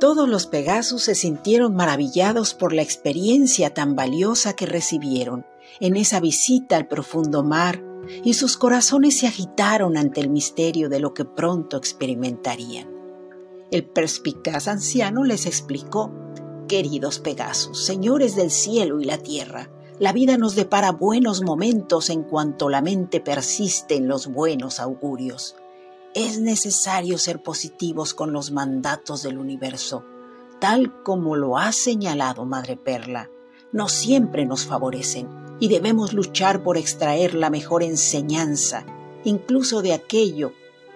Todos los Pegasus se sintieron maravillados por la experiencia tan valiosa que recibieron en esa visita al profundo mar y sus corazones se agitaron ante el misterio de lo que pronto experimentarían. El perspicaz anciano les explicó, Queridos Pegasus, señores del cielo y la tierra, la vida nos depara buenos momentos en cuanto la mente persiste en los buenos augurios. Es necesario ser positivos con los mandatos del universo, tal como lo ha señalado Madre Perla. No siempre nos favorecen y debemos luchar por extraer la mejor enseñanza, incluso de aquello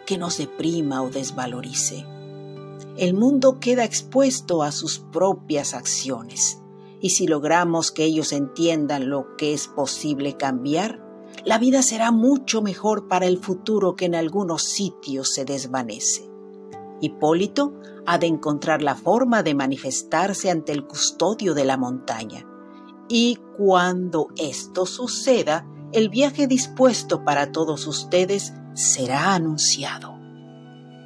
que nos deprima o desvalorice. El mundo queda expuesto a sus propias acciones y si logramos que ellos entiendan lo que es posible cambiar, la vida será mucho mejor para el futuro que en algunos sitios se desvanece. Hipólito ha de encontrar la forma de manifestarse ante el custodio de la montaña. Y cuando esto suceda, el viaje dispuesto para todos ustedes será anunciado.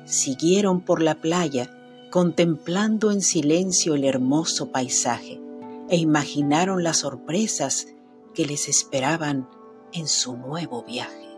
Siguieron por la playa, contemplando en silencio el hermoso paisaje, e imaginaron las sorpresas que les esperaban en su nuevo viaje.